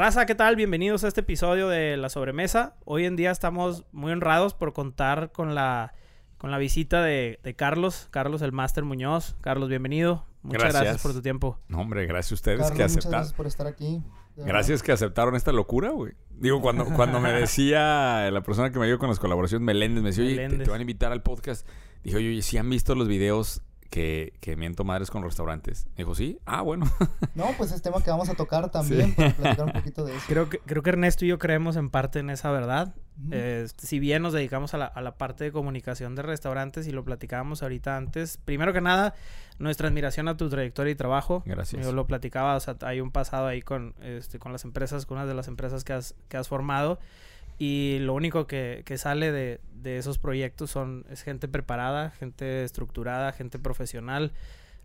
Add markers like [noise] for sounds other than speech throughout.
Raza, ¿qué tal? Bienvenidos a este episodio de La Sobremesa. Hoy en día estamos muy honrados por contar con la, con la visita de, de Carlos, Carlos el Máster Muñoz. Carlos, bienvenido. Muchas gracias. Gracias. por tu tiempo. No, hombre, gracias a ustedes Carlos, que muchas aceptaron. gracias por estar aquí. Gracias que aceptaron esta locura, güey. Digo, cuando, cuando me decía la persona que me ayudó con las colaboraciones, Meléndez, me decía, oye, te, Meléndez. te van a invitar al podcast. Dije, oye, ¿sí han visto los videos que, que miento madres con restaurantes? Me dijo, sí. Ah, bueno. [laughs] No, pues es tema que vamos a tocar también para platicar un [laughs] poquito de eso. Creo que, creo que Ernesto y yo creemos en parte en esa verdad. Este, si bien nos dedicamos a la, a la parte de comunicación de restaurantes y lo platicábamos ahorita antes, primero que nada, nuestra admiración a tu trayectoria y trabajo. Gracias. Yo lo platicaba, o sea, hay un pasado ahí con, este, con las empresas, con una de las empresas que has, que has formado. Y lo único que, que sale de, de esos proyectos son, es gente preparada, gente estructurada, gente profesional.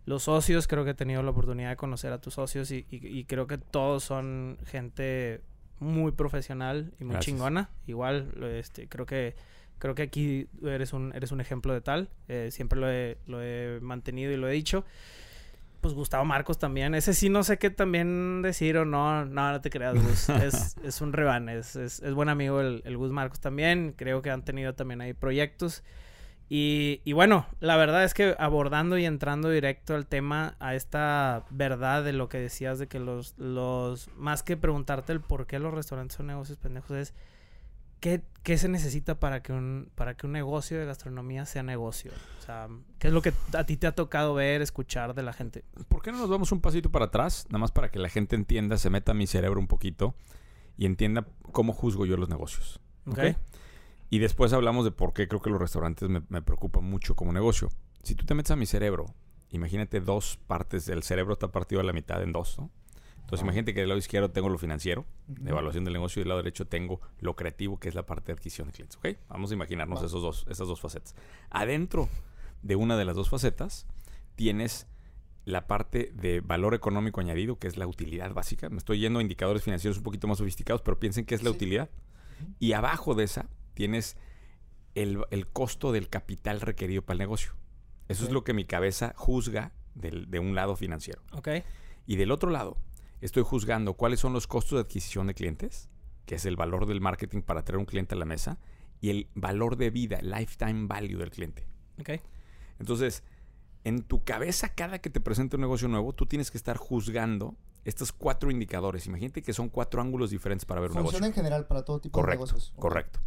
Los socios, creo que he tenido la oportunidad de conocer a tus socios y, y- y creo que todos son gente muy profesional y muy Gracias. chingona. Igual, este, creo que creo que aquí eres un, eres un ejemplo de tal. Eh, siempre lo he, lo he mantenido y lo he dicho. Pues Gustavo Marcos también. Ese sí no sé qué también decir o no. No, no te creas, Gus. [laughs] es, es un reban. Es, es, es buen amigo el, el Gus Marcos también. Creo que han tenido también ahí proyectos. Y, y bueno, la verdad es que abordando y entrando directo al tema, a esta verdad de lo que decías de que los, los más que preguntarte el por qué los restaurantes son negocios pendejos, es ¿qué, qué se necesita para que, un, para que un negocio de gastronomía sea negocio? O sea, ¿qué es lo que a ti te ha tocado ver, escuchar de la gente? ¿Por qué no nos vamos un pasito para atrás? Nada más para que la gente entienda, se meta a mi cerebro un poquito y entienda cómo juzgo yo los negocios. ¿Ok? ¿ok? Y después hablamos de por qué creo que los restaurantes me, me preocupan mucho como negocio. Si tú te metes a mi cerebro, imagínate dos partes, el cerebro está partido a la mitad en dos, ¿no? Entonces Ah. imagínate que del lado izquierdo tengo lo financiero, Ujú. de evaluación del negocio, y del lado derecho tengo lo creativo, que es la parte de adquisición de clientes, ¿ok? Vamos a imaginarnos esos dos, esas dos facetas. Adentro de una de las dos facetas tienes la parte de valor económico añadido, que es la utilidad básica. Me estoy yendo a indicadores financieros un poquito más sofisticados, pero piensen que es la Sí. utilidad. Y abajo de esa tienes el, el costo del capital requerido para el negocio. Eso es lo que mi cabeza juzga del- de un lado financiero. ¿Ok? Y del otro lado, estoy juzgando cuáles son los costos de adquisición de clientes, que es el valor del marketing para traer un cliente a la mesa, y el valor de vida, lifetime value del cliente. ¿Ok? Entonces, en tu cabeza, cada que te presenta un negocio nuevo, tú tienes que estar juzgando estos cuatro indicadores. Imagínate que son cuatro ángulos diferentes para ver un Funciona negocio. en general para todo tipo Correcto, de negocios. Correcto.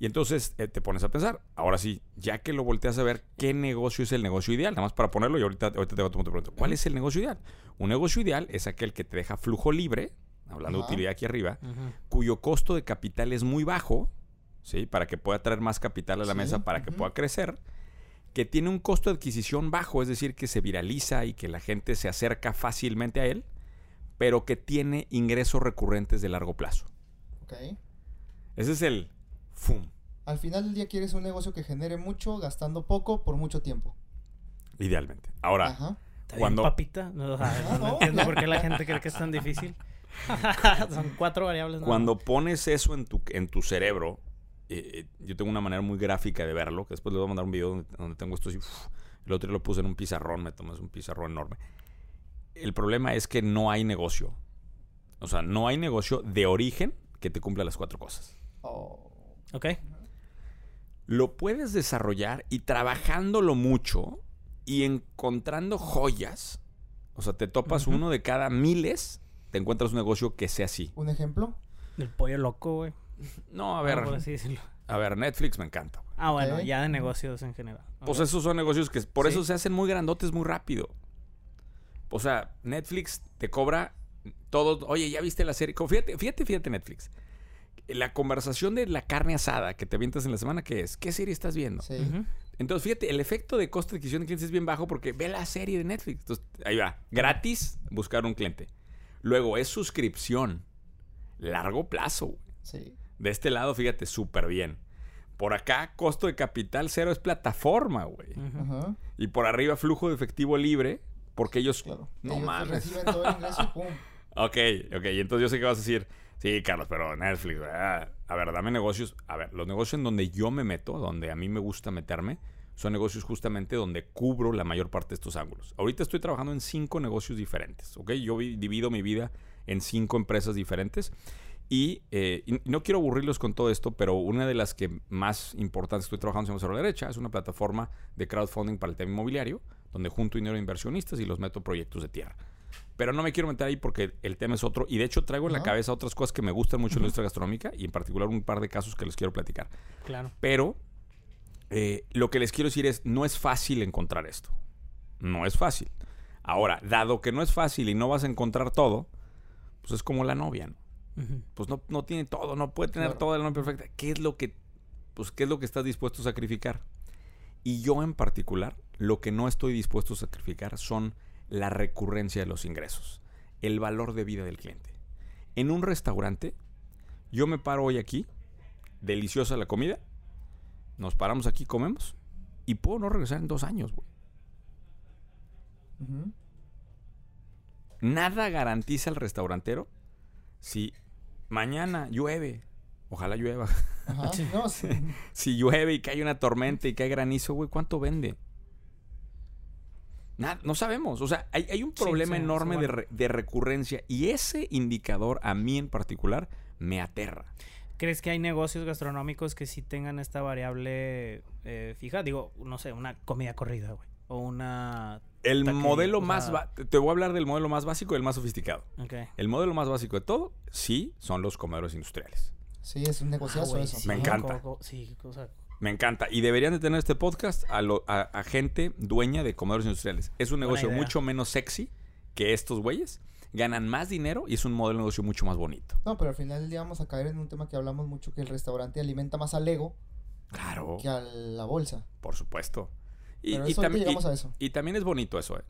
Y entonces eh, te pones a pensar, ahora sí, ya que lo volteas a ver, ¿qué negocio es el negocio ideal? Nada más para ponerlo y ahorita, ahorita te voy a tomar tu pregunta. ¿Cuál es el negocio ideal? Un negocio ideal es aquel que te deja flujo libre, hablando de utilidad aquí arriba, cuyo costo de capital es muy bajo, ¿sí? Para que pueda traer más capital a la Sí, mesa, para que pueda crecer, que tiene un costo de adquisición bajo, es decir, que se viraliza y que la gente se acerca fácilmente a él, pero que tiene ingresos recurrentes de largo plazo. Ok. Ese es el FUM. Al final del día quieres un negocio que genere mucho, gastando poco, por mucho tiempo. Idealmente. Ahora, Ajá. ¿Está bien, Cuando- papita? No, [laughs] no no, entiendo por qué la gente cree que es tan difícil. [laughs] Son cuatro variables. cuando más. pones eso en tu, en tu cerebro, eh, eh, yo tengo una manera muy gráfica de verlo, que después les voy a mandar un video donde, donde tengo esto así. uf, el otro día lo puse en un pizarrón, me tomas un pizarrón enorme. El problema es que no hay negocio. O sea, no hay negocio de origen que te cumpla las cuatro cosas. Oh, ¿Ok? Lo puedes desarrollar y trabajándolo mucho y encontrando joyas. O sea, te topas uno de cada miles, te encuentras un negocio que sea así. ¿Un ejemplo? El pollo loco, güey. No, a ver, Por así decirlo. a ver, Netflix me encanta. güey. Ah, bueno, ya de negocios en general. Pues esos son negocios que por Sí. eso se hacen muy grandotes muy rápido. O sea, Netflix te cobra todo. Oye, ¿ya viste la serie? Fíjate, fíjate, fíjate, Netflix. La conversación de la carne asada que te avientas en la semana, ¿qué es? ¿Qué serie estás viendo? Sí. Entonces, fíjate, el efecto de costo de adquisición de clientes es bien bajo porque ve la serie de Netflix. Entonces, ahí va. Gratis, buscar un cliente. Luego, es suscripción. Largo plazo. güey. Sí. De este lado, fíjate, súper bien. Por acá, costo de capital cero es plataforma, güey. Y por arriba, flujo de efectivo libre, porque ellos... Claro. No Ellos mames. reciben todo el ingreso pum. [laughs] Ok, ok. Y entonces yo sé que vas a decir, sí, Carlos, pero Netflix, a ver, dame negocios. A ver, los negocios en donde yo me meto, donde a mí me gusta meterme, son negocios justamente donde cubro la mayor parte de estos ángulos. Ahorita estoy trabajando en cinco negocios diferentes, ¿ok? Yo vi- divido mi vida en cinco empresas diferentes. Y, eh, y no quiero aburrirlos con todo esto, pero una de las que más importantes estoy trabajando se llama la Derecha. Es una plataforma de crowdfunding para el tema inmobiliario, donde junto dinero de inversionistas y los meto a proyectos de tierra. Pero no me quiero meter ahí porque el tema es otro. Y de hecho traigo en la cabeza otras cosas que me gustan mucho en la industria gastronómica y en particular un par de casos que les quiero platicar. Claro. Pero eh, lo que les quiero decir es, no es fácil encontrar esto. No es fácil. Ahora, dado que no es fácil y no vas a encontrar todo, pues es como la novia, ¿no? Pues no, no tiene todo, no puede tener Claro. toda la novia perfecta. ¿Qué es lo que, pues, qué es lo que estás dispuesto a sacrificar? Y yo en particular, lo que no estoy dispuesto a sacrificar son la recurrencia de los ingresos, el valor de vida del cliente. En un restaurante, yo me paro hoy aquí, deliciosa la comida, nos paramos aquí, comemos, y puedo no regresar en dos años, güey. Nada garantiza al restaurantero si mañana llueve, ojalá llueva, Ajá. Sí. [laughs] No, sí. si llueve y cae una tormenta y cae granizo, güey, ¿cuánto vende? Nada, no sabemos. O sea, hay, hay un problema sí, enorme sí, de, bueno. re- de recurrencia y ese indicador a mí en particular me aterra. ¿Crees que hay negocios gastronómicos que sí tengan esta variable eh, fija? Digo, no sé, una comida corrida, güey. O una... El Taquería, modelo o más... ba- te voy a hablar del modelo más básico y el más sofisticado. Ok. El modelo más básico de todo, sí, son los comedores industriales. Sí, es un negociazo Ah, eso. sí, Me encanta. co- co- sí, o sea, Me encanta. Y deberían de tener este podcast a, lo- a- a gente dueña de comedores industriales. Es un negocio mucho menos sexy que estos güeyes. Ganan más dinero y es un modelo de negocio mucho más bonito. No, pero al final del día vamos a caer en un tema que hablamos mucho, que el restaurante alimenta más al ego Claro, que a la bolsa. por supuesto. Y, Pero y llegamos y- a eso. y también es bonito eso, ¿eh?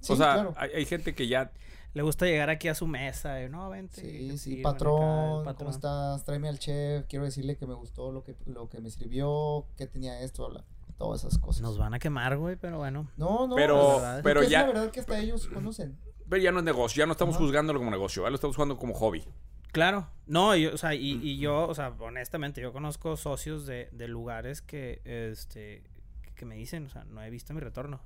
Sí, o sea, claro. hay, hay gente que ya... le gusta llegar aquí a su mesa. y, no, vente. Sí, sí, patrón, acá, ¿cómo patrón". estás? Tráeme al chef, quiero decirle que me gustó lo que, lo que me sirvió, que tenía esto, la- todas esas cosas. Nos van a quemar, güey, pero bueno. No, no, Pero- pero es ya- la verdad que hasta ellos conocen. Pero ya no es negocio, ya no estamos Ajá. juzgándolo como negocio, ¿vale? lo estamos jugando como hobby. Claro, no, y, o sea, y, y yo, o sea, honestamente, yo conozco socios de, de lugares que, este, que me dicen, o sea, no he visto mi retorno.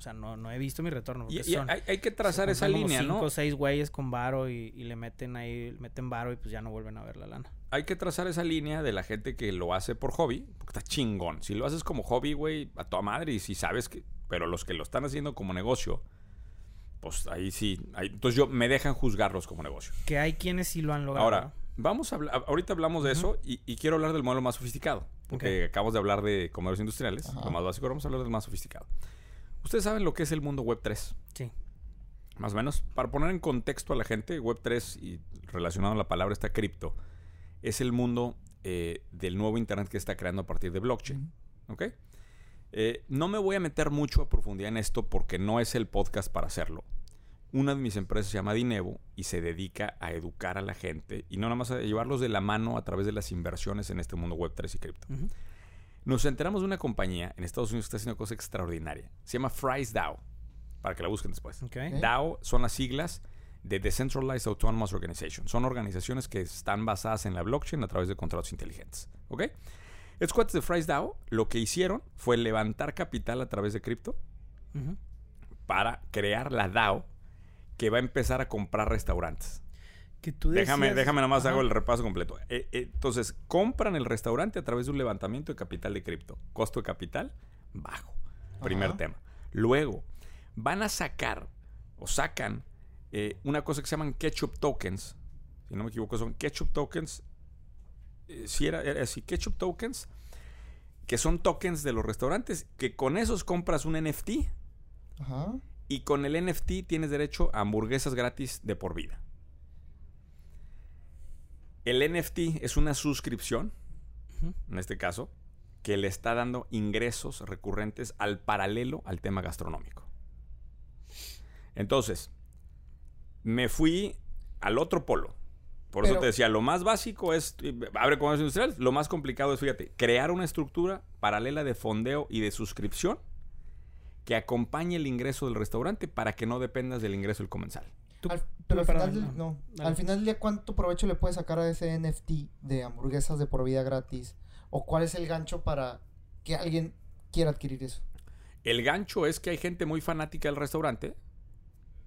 O sea, no, no he visto mi retorno. Y, porque y son- hay, hay que trazar esa línea, cinco ¿no? o seis güeyes con varo y, y le meten ahí, meten varo y pues ya no vuelven a ver la lana. Hay que trazar esa línea de la gente que lo hace por hobby, porque está chingón. Si lo haces como hobby, güey, a toda madre, y si sabes que... Pero los que lo están haciendo como negocio, pues ahí sí. ahí- entonces yo me dejan juzgarlos como negocio. Que hay quienes sí lo han logrado. Ahora, vamos a hablar, ahorita hablamos de eso y, y quiero hablar del modelo más sofisticado. Porque acabamos de hablar de comercios industriales, Ajá. lo más básico, ahora vamos a hablar del más sofisticado. Ustedes saben lo que es el mundo web 3, Sí. más o menos. Para poner en contexto a la gente, web 3 y relacionado a la palabra está cripto, es el mundo eh, del nuevo internet que está creando a partir de blockchain. ¿Ok? Eh, no me voy a meter mucho a profundidad en esto porque no es el podcast para hacerlo. Una de mis empresas se llama Dinevo y se dedica a educar a la gente y no nada más a llevarlos de la mano a través de las inversiones en este mundo web 3 y cripto. Nos enteramos de una compañía en Estados Unidos que está haciendo una cosa extraordinaria. Se llama Fry's DAO, para que la busquen después. DAO son las siglas de Decentralized Autonomous Organization. Son organizaciones que están basadas en la blockchain a través de contratos inteligentes. ¿Ok? Estos cuates de Fry's DAO lo que hicieron fue levantar capital a través de cripto para crear la DAO que va a empezar a comprar restaurantes. Que tú Déjame, decías- déjame nada más Ajá. hago el repaso completo. Eh, eh, entonces, compran el restaurante a través de un levantamiento de capital de cripto. Costo de capital bajo. Primer Ajá. tema. Luego, van a sacar o sacan eh, una cosa que se llaman ketchup tokens. Si no me equivoco, son ketchup tokens. si era, era así, ketchup tokens, que son tokens de los restaurantes, que con esos compras un NFT Ajá. y con el NFT tienes derecho a hamburguesas gratis de por vida. El NFT es una suscripción, en este caso, que le está dando ingresos recurrentes al paralelo al tema gastronómico. Entonces, me fui al otro polo. Por eso te decía, lo más básico es, eh, abre comercio industrial, lo más complicado es, fíjate, crear una estructura paralela de fondeo y de suscripción que acompañe el ingreso del restaurante para que no dependas del ingreso del comensal. Tú- Al- pero al final, del, no. al final del día, ¿cuánto provecho le puedes sacar a ese NFT de hamburguesas de por vida gratis? ¿O cuál es el gancho para que alguien quiera adquirir eso? El gancho es que hay gente muy fanática del restaurante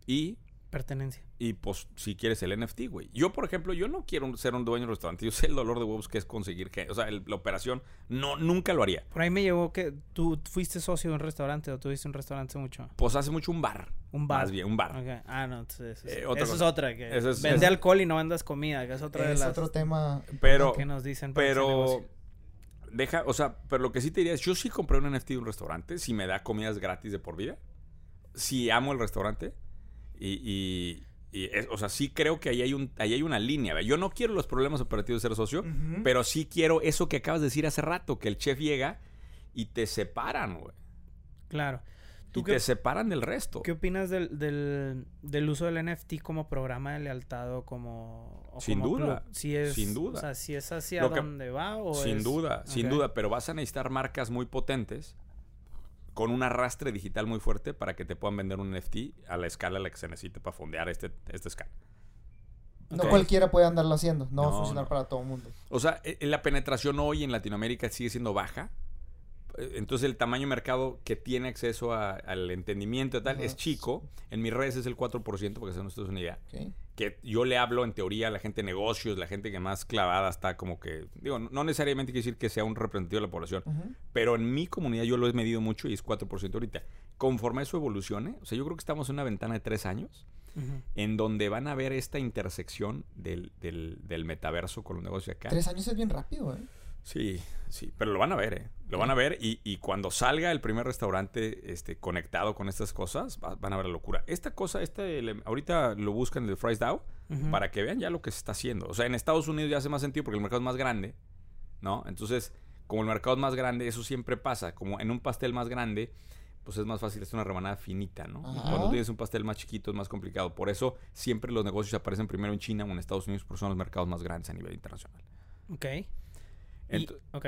y Pertenencia. Y pues si quieres el NFT, güey. Yo, por ejemplo, yo no quiero ser un dueño de restaurante. Yo sé el dolor de huevos que es conseguir que... O sea, el- la operación no, nunca lo haría. Por ahí me llegó que tú fuiste socio de un restaurante o tuviste un restaurante mucho. Pues hace mucho un bar. Un bar. Más bien, un bar. Ah, no, entonces eso, es- Eh, otra eso es otra. Que Eso es- vende eso- alcohol y no vendas comida, que es otra de Es las otro tema. Pero... que nos dicen. Pero... Deja, o sea, pero lo que sí te diría es, yo sí compré un NFT de un restaurante, si me da comidas gratis de por vida, si amo el restaurante, y, y- y es- o sea, sí creo que ahí hay, un, ahí hay una línea. ¿ve? Yo no quiero los problemas operativos de ser socio, pero sí quiero eso que acabas de decir hace rato, que el chef llega y te separan, güey. Claro. Y ¿Tú te qué, separan del resto. qué opinas del, del, del uso del NFT como programa de lealtad o como... o Sin como duda, club? Si es, sin duda. O sea, si es hacia que- dónde va o Sin es- duda, sin duda, pero vas a necesitar marcas muy potentes con un arrastre digital muy fuerte para que te puedan vender un NFT a la escala a la que se necesite para fondear este, esta escala. No cualquiera puede andarlo haciendo. No, va a funcionar no. para todo el mundo. O sea, eh, la penetración hoy en Latinoamérica sigue siendo baja. Entonces el tamaño de mercado que tiene acceso a- al entendimiento y tal es chico. En mis redes es el 4%, porque se nos es una idea. ¿ok? Que yo le hablo en teoría a la gente de negocios, la gente que más clavada está como que... Digo, no necesariamente quiere decir que sea un representativo de la población. Pero en mi comunidad yo lo he medido mucho y es 4% ahorita. Conforme eso evolucione, o sea, yo creo que estamos en una ventana de tres años en donde van a ver esta intersección del, del, del metaverso con los negocios de acá. Tres años es bien rápido, ¿eh? Sí, sí, pero lo van a ver, ¿eh? Lo van a ver y, y cuando salga el primer restaurante este, conectado con estas cosas, va- van a ver la locura. Esta cosa, este, ahorita lo buscan el Fries Ujú. para que vean ya lo que se está haciendo. O sea, en Estados Unidos ya hace más sentido porque el mercado es más grande, ¿no? Entonces, como el mercado es más grande, eso siempre pasa. Como en un pastel más grande, pues es más fácil hacer una rebanada finita, ¿no? Ajá. Cuando tienes un pastel más chiquito es más complicado. Por eso siempre los negocios aparecen primero en China o en Estados Unidos porque son los mercados más grandes a nivel internacional. Ok. Y- Ent- ok.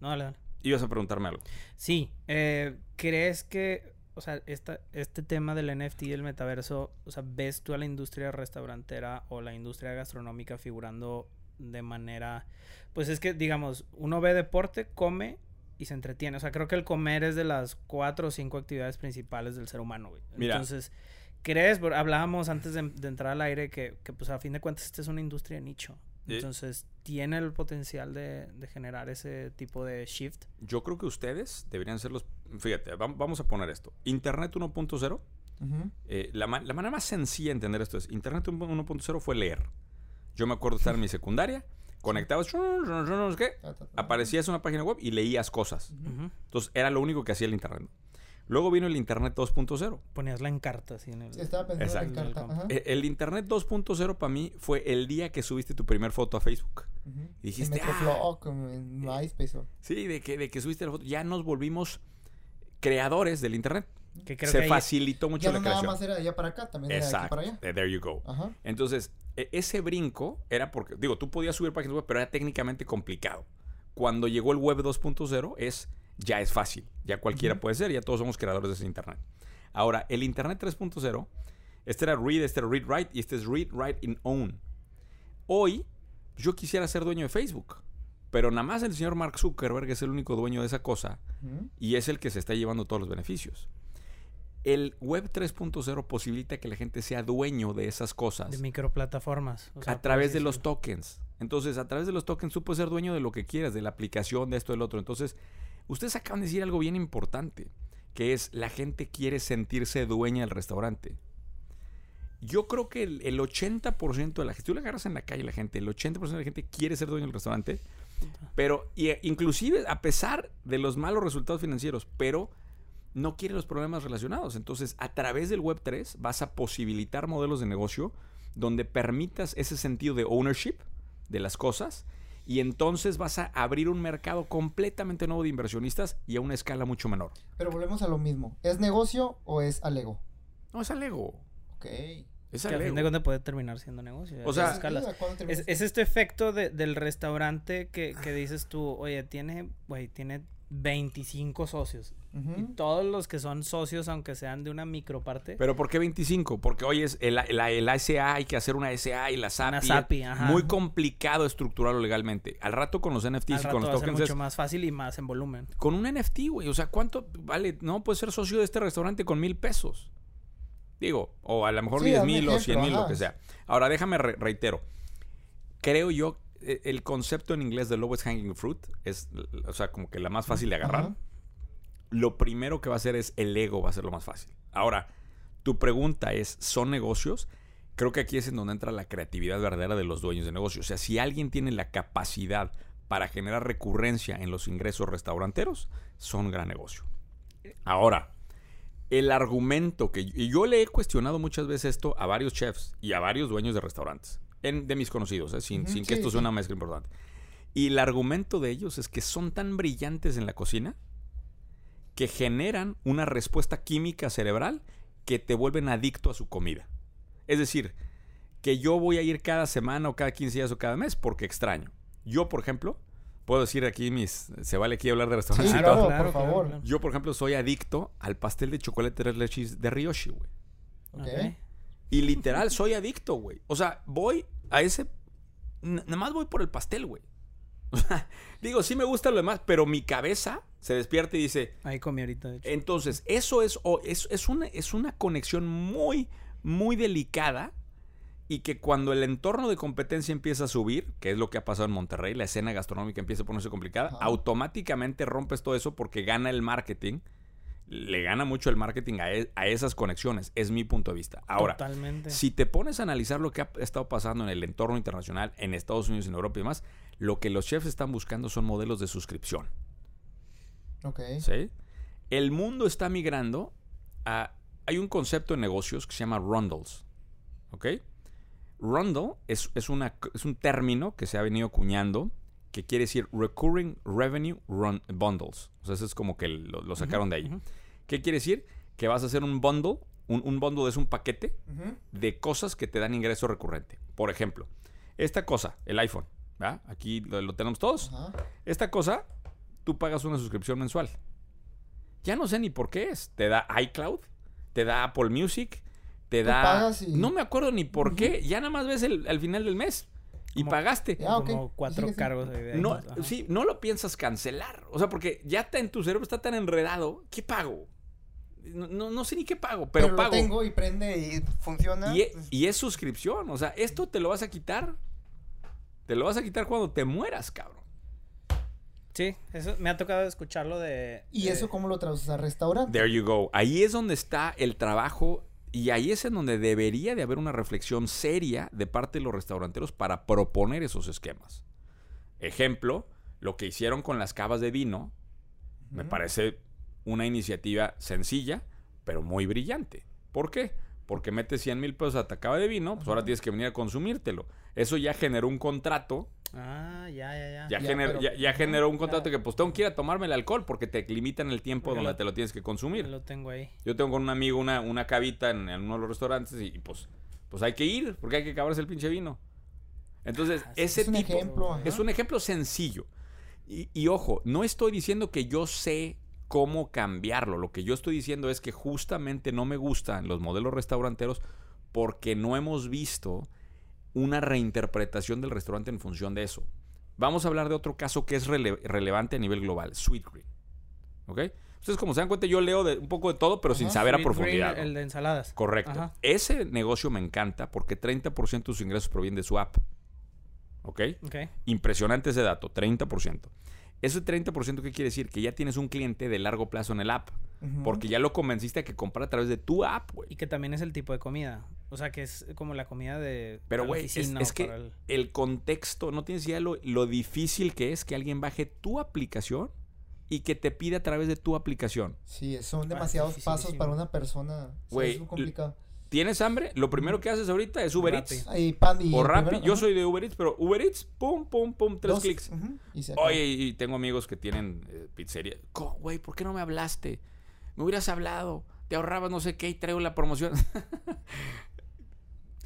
No, dale, dale. Ibas a preguntarme algo. Sí, eh, ¿crees que, o sea, esta, este tema del NFT y el metaverso, o sea, ves tú a la industria restaurantera o la industria gastronómica figurando de manera, pues es que, digamos, uno ve deporte, come y se entretiene. O sea, creo que el comer es de las cuatro o cinco actividades principales del ser humano, güey. Mira. Entonces, ¿crees? Hablábamos antes de, de entrar al aire que, que, pues, a fin de cuentas, esta es una industria de nicho. Eh. Entonces, ¿tiene el potencial de, de generar ese tipo de shift? Yo creo que ustedes deberían ser los... Fíjate, vam- vamos a poner esto. Internet 1.0. Ujú. eh, la, ma- la manera más sencilla de entender esto es, Internet 1.0 fue leer. Yo me acuerdo estar en mi secundaria, conectabas, qué, aparecías en una página web y leías cosas. Entonces era lo único que hacía el Internet. Luego vino el Internet 2.0. Ponías la encarta así en el... Sí, estaba pensando en Exacto. carta. Ajá. Eh, El Internet 2.0 para mí fue el día que subiste tu primer foto a Facebook. Ujú. dijiste, En Metroflog, como en MySpace. o- Sí, de que, de que subiste la foto. Ya nos volvimos creadores del Internet. Que creo Se que ahí- facilitó mucho Ya la no nada creación. más era de allá para acá, también era de aquí Exacto. para allá. Eh, There you go. Ajá. Entonces, e- ese brinco era porque, digo, tú podías subir páginas web, pero era técnicamente complicado. Cuando llegó el web 2.0 es ya es fácil, ya cualquiera puede ser, ya todos somos creadores de ese internet. Ahora, el internet 3.0, este era read, este era read write y este es read write in own. Hoy yo quisiera ser dueño de Facebook, pero nada más el señor Mark Zuckerberg es el único dueño de esa cosa y es el que se está llevando todos los beneficios. El web 3.0 posibilita que la gente sea dueño de esas cosas De microplataformas. o sea, a través de los tokens. Entonces, a través de los tokens tú puedes ser dueño de lo que quieras, de la aplicación, de esto, del otro. Entonces, ustedes acaban de decir algo bien importante, que es la gente quiere sentirse dueña del restaurante. Yo creo que el, el 80% de la gente, tú le agarras en la calle a la gente, el 80% de la gente quiere ser dueño del restaurante, pero y, eh, inclusive a pesar de los malos resultados financieros, pero no quiere los problemas relacionados. Entonces, a través del Web3 vas a posibilitar modelos de negocio donde permitas ese sentido de ownership de las cosas y entonces vas a abrir un mercado completamente nuevo de inversionistas y a una escala mucho menor. Pero volvemos a lo mismo. ¿Es negocio o es alego? No, es Alego. Ok. Es Que fin de cuentas puede terminar siendo negocio. O sea-. Es, es este efecto de- del restaurante que, que dices tú, oye, tiene, güey, tiene 25 socios. Y todos los que son socios, aunque sean de una microparte, Pero ¿por qué 25? Porque hoy es el, la- el SA, hay que hacer una SA y la SAPI. Una SAPI, ajá. Muy complicado estructurarlo legalmente. Al rato con los NFTs al y rato con los va tokens mucho es- más fácil y más en volumen. con un NFT, güey. O sea, ¿cuánto vale? No, puedes ser socio de este restaurante con mil pesos. Digo, o a lo mejor Sí, 10 dame mil o 100 mil, lo que sea. Ahora, déjame re- reitero. Creo yo, el concepto en inglés de lowest hanging fruit es, o sea, como que la más fácil de agarrar. Lo primero que va a hacer es el ego, va a ser lo más fácil. Ahora, tu pregunta es, ¿son negocios? Creo que aquí es en donde entra la creatividad verdadera de los dueños de negocios. O sea, si alguien tiene la capacidad para generar recurrencia en los ingresos restauranteros, son un gran negocio. Ahora, el argumento que y yo le he cuestionado muchas veces esto a varios chefs y a varios dueños de restaurantes, en- de mis conocidos, ¿eh? sin, que esto sea una mezcla importante. Y el argumento de ellos es que son tan brillantes en la cocina que generan una respuesta química cerebral que te vuelven adicto a su comida. Es decir, que yo voy a ir cada semana o cada 15 días o cada mes porque extraño. Yo, por ejemplo, puedo decir aquí mis... Se vale aquí hablar de restaurantes Sí, claro, todo. por favor. Yo, por ejemplo, soy adicto al pastel de chocolate tres leches de Ryoshi, güey. Ok. Y literal, soy adicto, güey. O sea, voy a ese... Nada más voy por el pastel, güey. [laughs] O sea, digo, sí me gusta lo demás, pero mi cabeza se despierta y dice, Ahí comí ahorita, de hecho. entonces, eso es, o- es, es, una, es una conexión muy, muy delicada y que cuando el entorno de competencia empieza a subir, que es lo que ha pasado en Monterrey, la escena gastronómica empieza a ponerse complicada, Ajá. automáticamente rompes todo eso porque gana el marketing, le gana mucho el marketing a, e- a esas conexiones, es mi punto de vista. Ahora, Totalmente. si te pones a analizar lo que ha estado pasando en el entorno internacional, en Estados Unidos, en Europa y demás, lo que los chefs están buscando son modelos de suscripción. Ok. ¿sí? El mundo está migrando a... Hay un concepto en negocios que se llama rundles. ¿Ok? Rundle es, es, una, es un término que se ha venido acuñando que quiere decir Recurring Revenue Run- Bundles. O sea, eso es como que lo, lo sacaron de ahí. ¿Qué quiere decir? Que vas a hacer un bundle. Un, un bundle es un paquete de cosas que te dan ingreso recurrente. Por ejemplo, esta cosa, el iPhone. ¿va? Aquí lo, lo tenemos todos. Esta cosa, tú pagas una suscripción mensual. Ya no sé ni por qué es. Te da iCloud, te da Apple Music, te da... pagas y- No me acuerdo ni por qué. Ya nada más ves el, al final del mes. Y Como- pagaste. Ya, ok. Como cuatro sigue. cargos. de. No, Ajá. sí, no lo piensas cancelar. O sea, porque ya está en tu cerebro está tan enredado. ¿Qué pago? No, no, sé ni qué pago, pero, Pero, pago. lo tengo y prende y funciona. Y, y es suscripción. O sea, esto te lo vas a quitar. Te lo vas a quitar cuando te mueras, cabrón. Sí, eso me ha tocado escucharlo de... ¿Y de- eso cómo lo traduces a restaurante? There you go. Ahí es donde está el trabajo y ahí es en donde debería de haber una reflexión seria de parte de los restauranteros para proponer esos esquemas. Ejemplo, lo que hicieron con las cavas de vino me parece una iniciativa sencilla, pero muy brillante. ¿Por qué? Porque metes 100 mil pesos a tu cava de vino, pues ahora tienes que venir a consumírtelo. Eso ya generó un contrato Ah, ya, ya, ya. ya, Ya, gener- pero- ya- ya generó un contrato Claro. que pues tengo que ir a tomarme el alcohol porque te limitan el tiempo Porque donde lo- te lo tienes que consumir. Lo tengo ahí. Yo tengo con un amigo una, una cavita en, en uno de los restaurantes y, pues, pues hay que ir porque hay que acabarse el pinche vino. Entonces, Ah, ese es un tipo ejemplo, es un ejemplo sencillo. Y, y ojo, no estoy diciendo que yo sé cómo cambiarlo. Lo que yo estoy diciendo es que justamente no me gustan los modelos restauranteros porque no hemos visto una reinterpretación del restaurante en función de eso. Vamos a hablar de otro caso que es rele- relevante a nivel global, Sweet Green. ¿Ok? Ustedes como se dan cuenta, yo leo de, un poco de todo, pero sin saber a profundidad. Green, ¿no? El de ensaladas. Correcto. Ajá. Ese negocio me encanta porque 30% de sus ingresos provienen de su app. ¿Ok? Ok. Impresionante ese dato, 30%. Ese 30% ¿qué quiere decir? Que ya tienes un cliente de largo plazo en el app. Porque ya lo convenciste a que compra a través de tu app, güey. Y que también es el tipo de comida. O sea, que es como la comida de. Pero, güey, es, es que el- el contexto, no tienes idea lo, lo difícil que es que alguien baje tu aplicación y que te pida a través de tu aplicación. Sí, son Ah, demasiados pasos para una persona. O sea, Güey, es muy complicado. ¿Tienes hambre? Lo primero que haces ahorita es Uber. Eats. Ahí, pan y O Rappi. primero, Yo ajá. soy de Uber Eats, pero Uber Eats, pum, pum, pum, tres Dos, clics. ujú, y se acabó. Oye, y tengo amigos que tienen eh, pizzería. Güey, ¿por qué no me hablaste? Me hubieras hablado. Te ahorrabas no sé qué y traigo la promoción.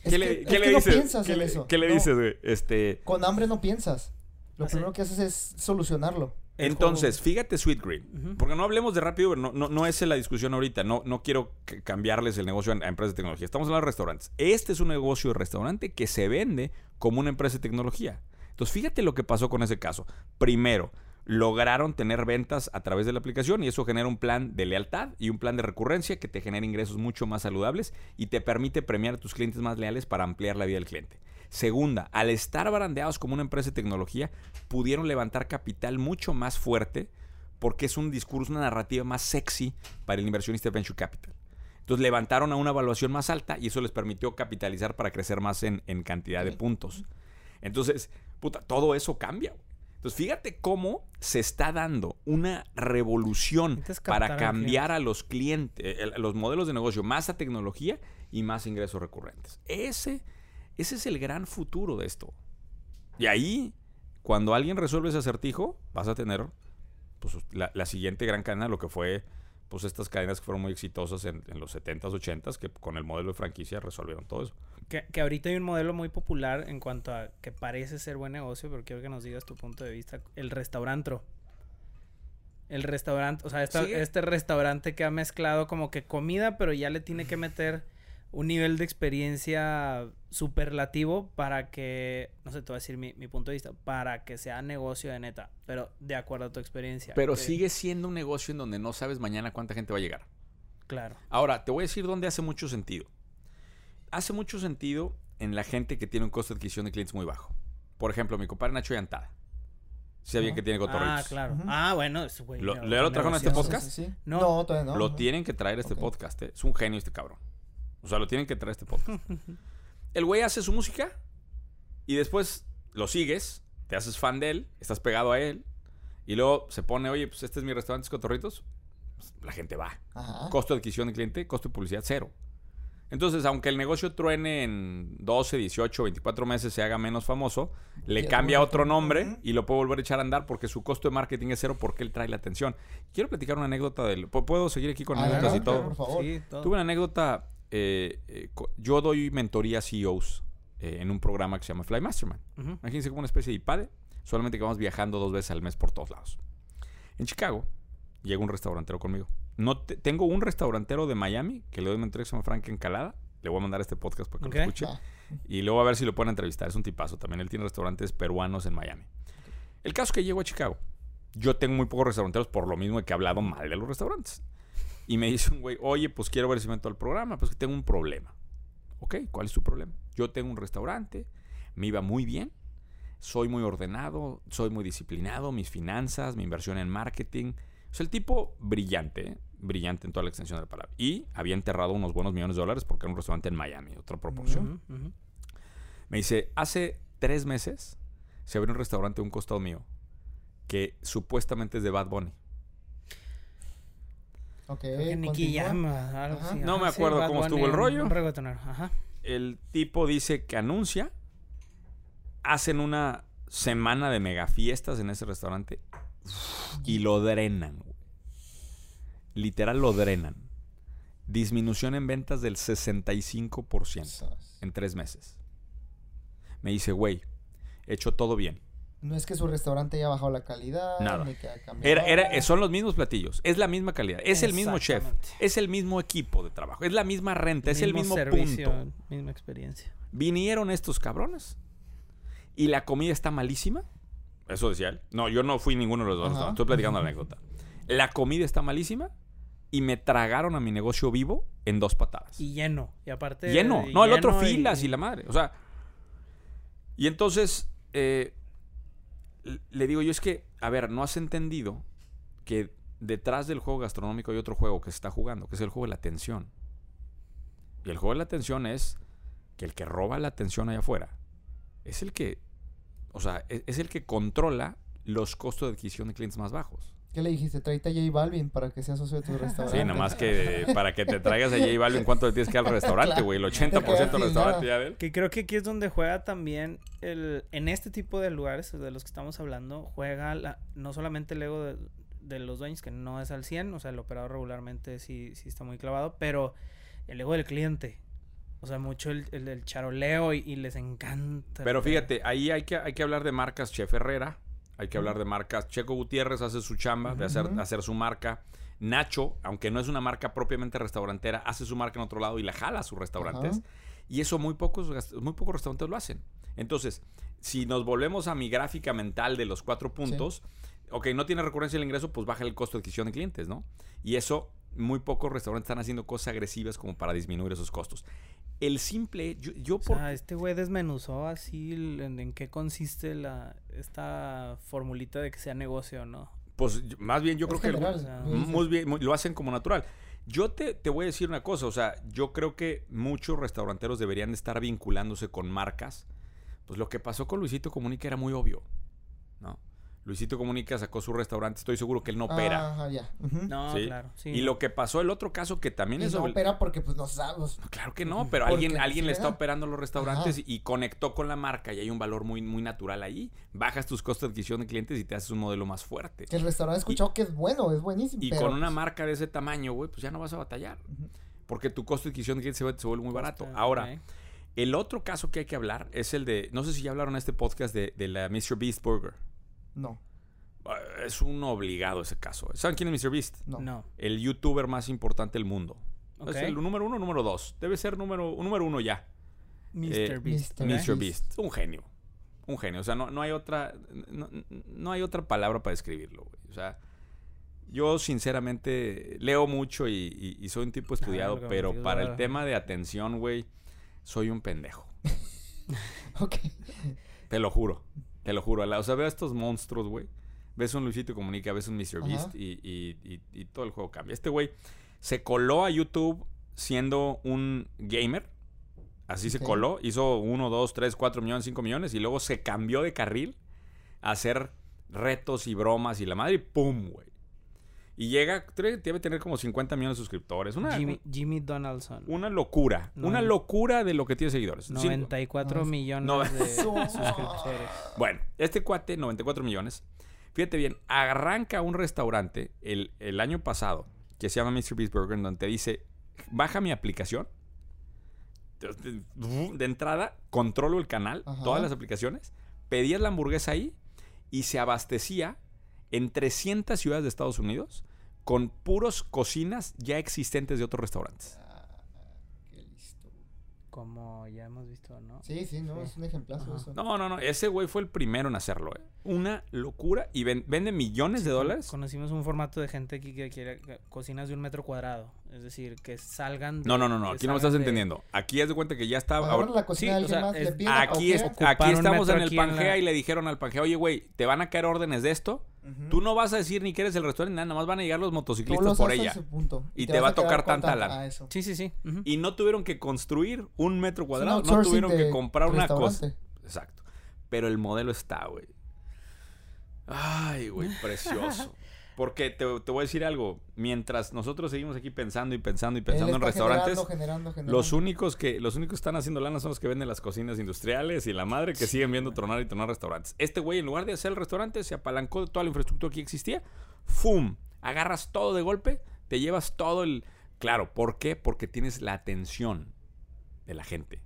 ¿Qué que- le, es qué le que no dices? piensas ¿Qué en le, eso. qué le No, dices, güey? Este, Con hambre no piensas. Lo Ah, sí. primero que haces es solucionarlo. Entonces, juego. fíjate Sweet Green. Porque no hablemos de Rappi Uber. No, no, no es la discusión ahorita. No, no quiero cambiarles el negocio a, a empresas de tecnología. Estamos hablando de restaurantes. Este es un negocio de restaurante que se vende como una empresa de tecnología. Entonces, fíjate lo que pasó con ese caso. Primero, lograron tener ventas a través de la aplicación y eso genera un plan de lealtad y un plan de recurrencia que te genera ingresos mucho más saludables y te permite premiar a tus clientes más leales para ampliar la vida del cliente. Segunda, al estar barandeados como una empresa de tecnología, pudieron levantar capital mucho más fuerte porque es un discurso, una narrativa más sexy para el inversionista de Venture Capital. Entonces levantaron a una evaluación más alta y eso les permitió capitalizar para crecer más en, en cantidad de puntos. Entonces, puta, todo eso cambia. Entonces, fíjate cómo se está dando una revolución para cambiar a los clientes, eh, los modelos de negocio, más a tecnología y más ingresos recurrentes. Ese, ese es el gran futuro de esto. Y ahí, cuando alguien resuelve ese acertijo, vas a tener pues, la, la siguiente gran cadena, lo que fue pues estas cadenas que fueron muy exitosas en, en los 70s, 80s, que con el modelo de franquicia resolvieron todo eso. Que, que ahorita hay un modelo muy popular en cuanto a que parece ser buen negocio, pero quiero que nos digas tu punto de vista. El restaurantro. El restaurante, o sea, esta- este restaurante que ha mezclado como que comida, pero ya le tiene que meter un nivel de experiencia superlativo para que, no sé, te voy a decir mi, mi punto de vista, para que sea negocio de neta, pero de acuerdo a tu experiencia. Pero Que- sigue siendo un negocio en donde no sabes mañana cuánta gente va a llegar. Claro. Ahora, te voy a decir dónde hace mucho sentido. Hace mucho sentido en la gente que tiene un costo de adquisición de clientes muy bajo. Por ejemplo, mi compadre Nacho Yantada. Sabía Ajá. que tiene cotorritos. Ah, claro. Ah, bueno, es güey. Lo- ¿le lo trajeron a este podcast? Sí, sí, sí. No. No, todavía no. Lo no. tienen que traer a este podcast. eh. Es un genio este cabrón. O sea, lo tienen que traer a este podcast. [laughs] El güey hace su música y después lo sigues, te haces fan de él, estás pegado a él y luego se pone, oye, pues este es mi restaurante Cotorritos. Pues, la gente va. Ajá. Costo de adquisición de cliente, costo de publicidad cero. Entonces, aunque el negocio truene en 12, 18, 24 meses, se haga menos famoso, le cambia otro nombre y lo puede volver a echar a andar porque su costo de marketing es cero porque él trae la atención. Quiero platicar una anécdota del... ¿Pu- ¿Puedo seguir aquí con anécdotas y todo? por favor. Sí, todo. Tuve una anécdota. Eh, eh, yo doy mentoría a CEOs eh, en un programa que se llama Fly Mastermind. Ujú. Imagínense como una especie de IPADE, solamente que vamos viajando dos veces al mes por todos lados. En Chicago llega un restaurantero conmigo. No te- tengo un restaurantero de Miami que le doy mentoría que se llama Frank Encalada. Le voy a mandar este podcast para que lo escuche. Va. Y luego a ver si lo pueden entrevistar. Es un tipazo también. Él tiene restaurantes peruanos en Miami. El caso es que llego a Chicago. Yo tengo muy pocos restauranteros por lo mismo que he hablado mal de los restaurantes. Y me dice un güey, oye, pues quiero ver si me al programa, pues que tengo un problema. Ok, ¿cuál es tu problema? Yo tengo un restaurante, me iba muy bien, soy muy ordenado, soy muy disciplinado, mis finanzas, mi inversión en marketing. O sea, el tipo brillante, ¿eh? brillante en toda la extensión de la palabra. Y había enterrado unos buenos millones de dólares porque era un restaurante en Miami, otra proporción. Me dice, hace tres meses se abrió un restaurante a un costado mío que supuestamente es de Bad Bunny. Ok, Nicky algo así. No Ajá, me acuerdo cómo Bunny, estuvo el un- rollo. Un reggaetonero, ajá. El tipo dice que anuncia, hacen una semana de mega fiestas en ese restaurante y lo drenan. güey. Literal lo drenan. Disminución en ventas del 65% Sas. en tres meses. Me dice, güey, he hecho todo bien. No es que su restaurante haya bajado la calidad, Nada. ni que. Era, era, son los mismos platillos, es la misma calidad, es el mismo chef, es el mismo equipo de trabajo, es la misma renta, es el mismo servicio, punto. Misma experiencia. Vinieron estos cabrones y la comida está malísima. Eso decía él. No, yo no fui ninguno de los dos. No, estoy platicando la anécdota. La comida está malísima y me tragaron a mi negocio vivo en dos patadas. Y lleno. Y aparte. lleno. No, el otro y- filas y, la madre. O sea. Y entonces eh, le digo yo, es que, a ver, no has entendido que detrás del juego gastronómico hay otro juego que se está jugando, que es el juego de la atención. Y el juego de la atención es que el que roba la atención allá afuera es el que, o sea, e- es, el que controla los costos de adquisición de clientes más bajos. ¿Qué le dijiste? Tráete a J Balvin para que sea socio de tu restaurante. Sí, nada más que [laughs] para que te traigas a J Balvin, ¿cuánto le tienes que dar al restaurante, Claro. güey? El Te 80% del restaurante ya de él. Que creo que aquí es donde juega también el... En este tipo de lugares de los que estamos hablando, juega la, no solamente el ego de, de los dueños, que no es al 100, o sea, el operador regularmente sí, sí está muy clavado, pero el ego del cliente. O sea, mucho el, el, el charoleo y, y les encanta. Pero fíjate, ahí hay que, hay que hablar de marcas Chef Herrera, hay que hablar de marcas. Checo Gutiérrez hace su chamba de hacer, hacer su marca. Nacho, aunque no es una marca propiamente restaurantera, hace su marca en otro lado y la jala a sus restaurantes. Ajá. Y eso muy pocos, muy pocos restaurantes lo hacen. Entonces, si nos volvemos a mi gráfica mental de los cuatro puntos, ok, no tiene recurrencia el ingreso, pues baja el costo de adquisición de clientes, ¿no? Y eso, muy pocos restaurantes están haciendo cosas agresivas como para disminuir esos costos. El simple, yo, yo O por... sea, este güey desmenuzó así el- en, en qué consiste la esta formulita de que sea negocio o no. Pues yo- más bien yo creo que... el- general, o sea, lo dices. Muy bien, muy- lo hacen como natural. Yo te, te voy a decir una cosa, o sea, yo creo que muchos restauranteros deberían de estar vinculándose con marcas. Pues lo que pasó con Luisito Comunica era muy obvio, ¿no? Luisito Comunica sacó su restaurante, estoy seguro que él no opera. Ajá, ya. No, ¿sí? claro. Sí, y lo que pasó el otro caso que también Y es no sobre- opera porque pues no sabemos. Claro que no, pero alguien, alguien le está operando los restaurantes Ajá. y conectó con la marca y hay un valor muy, muy natural ahí. Bajas tus costos de adquisición de clientes y te haces un modelo más fuerte. Que el restaurante he escuchado que es bueno, es buenísimo. Y pero, con una pues, marca de ese tamaño, güey, pues ya no vas a batallar. Porque tu costo de adquisición de clientes se, vuelve- se vuelve muy barato. Ahora, el otro caso que hay que hablar es el de, no sé si ya hablaron en este podcast de, de la Mr. Beast Burger. No, Ah, Es un obligado ese caso. ¿Saben quién es Mr. Beast? no. No. El youtuber más importante del mundo. ¿Es el número uno o número dos? Debe ser número, un número uno ya. Mr. Eh, Beast. Mr. Beast. Un genio. Un genio. O sea, no, no hay otra. No, no hay otra palabra para describirlo, güey. O sea. Yo sinceramente leo mucho y, y- y soy un tipo estudiado, pero para el ahora. tema de atención, güey, soy un pendejo. [laughs] Ok. Te lo juro. Te lo juro. O sea, veo a estos monstruos, güey. Ves un Luisito Comunica, ves un Mr. Beast y, y- y- y todo el juego cambia. Este güey se coló a YouTube siendo un gamer. Así se coló. Hizo 1, 2, 3, 4 millones, 5 millones. Y luego se cambió de carril a hacer retos y bromas y la madre. Y ¡pum, güey! Y llega, creo que debe tener como 50 millones de suscriptores. Una, Jimmy, Jimmy Donaldson. una locura. No. Una locura de lo que tiene seguidores. Sí, 94 No, millones no. de [laughs] suscriptores. Bueno, este cuate, 94 millones. Fíjate bien, arranca un restaurante el, el año pasado que se llama Mr. Beast Burger, en donde te dice, baja mi aplicación. De, de- de entrada, controlo el canal, Ajá. todas las aplicaciones. Pedías la hamburguesa ahí y se abastecía en 300 ciudades de Estados Unidos con puros cocinas ya existentes de otros restaurantes. Ah, qué listo. Como ya hemos visto, ¿no? Sí, sí, no, Sí. es un ejemplazo Ajá. eso. No, no, no. Ese güey fue el primero en hacerlo, ¿eh? Una locura. Y ven- vende millones de dólares. Conocimos un formato de gente aquí que quiere cocinas de un metro cuadrado. Es decir, que salgan. de- No, no, no, no. Aquí no me estás de- entendiendo. Aquí haz de cuenta que ya está. Agarran ahora- la cocina sí, de o sea, más, es- le piden aquí, es- aquí estamos en el en Pangea la- y le dijeron al Pangea, oye, güey, te van a caer órdenes de esto. Tú no vas a decir ni que eres el restaurante, nada, nada más van a llegar los motociclistas los por ella. punto, Y te va a tocar tanta lana. ah. Sí, sí, sí. Y no tuvieron que construir un metro cuadrado. No tuvieron que comprar una cosa. Exacto. Pero el modelo está, güey. Ay, güey, precioso. Porque te, te voy a decir algo. Mientras nosotros seguimos aquí pensando y pensando y pensando en restaurantes, Generando, generando, generando. Los únicos que los únicos que están haciendo lana son los que venden las cocinas industriales y la madre que siguen viendo tronar y tronar restaurantes. Este güey, en lugar de hacer el restaurante, se apalancó de toda la infraestructura que existía. ¡Fum! Agarras todo de golpe, te llevas todo el. Claro, ¿por qué? Porque tienes la atención de la gente.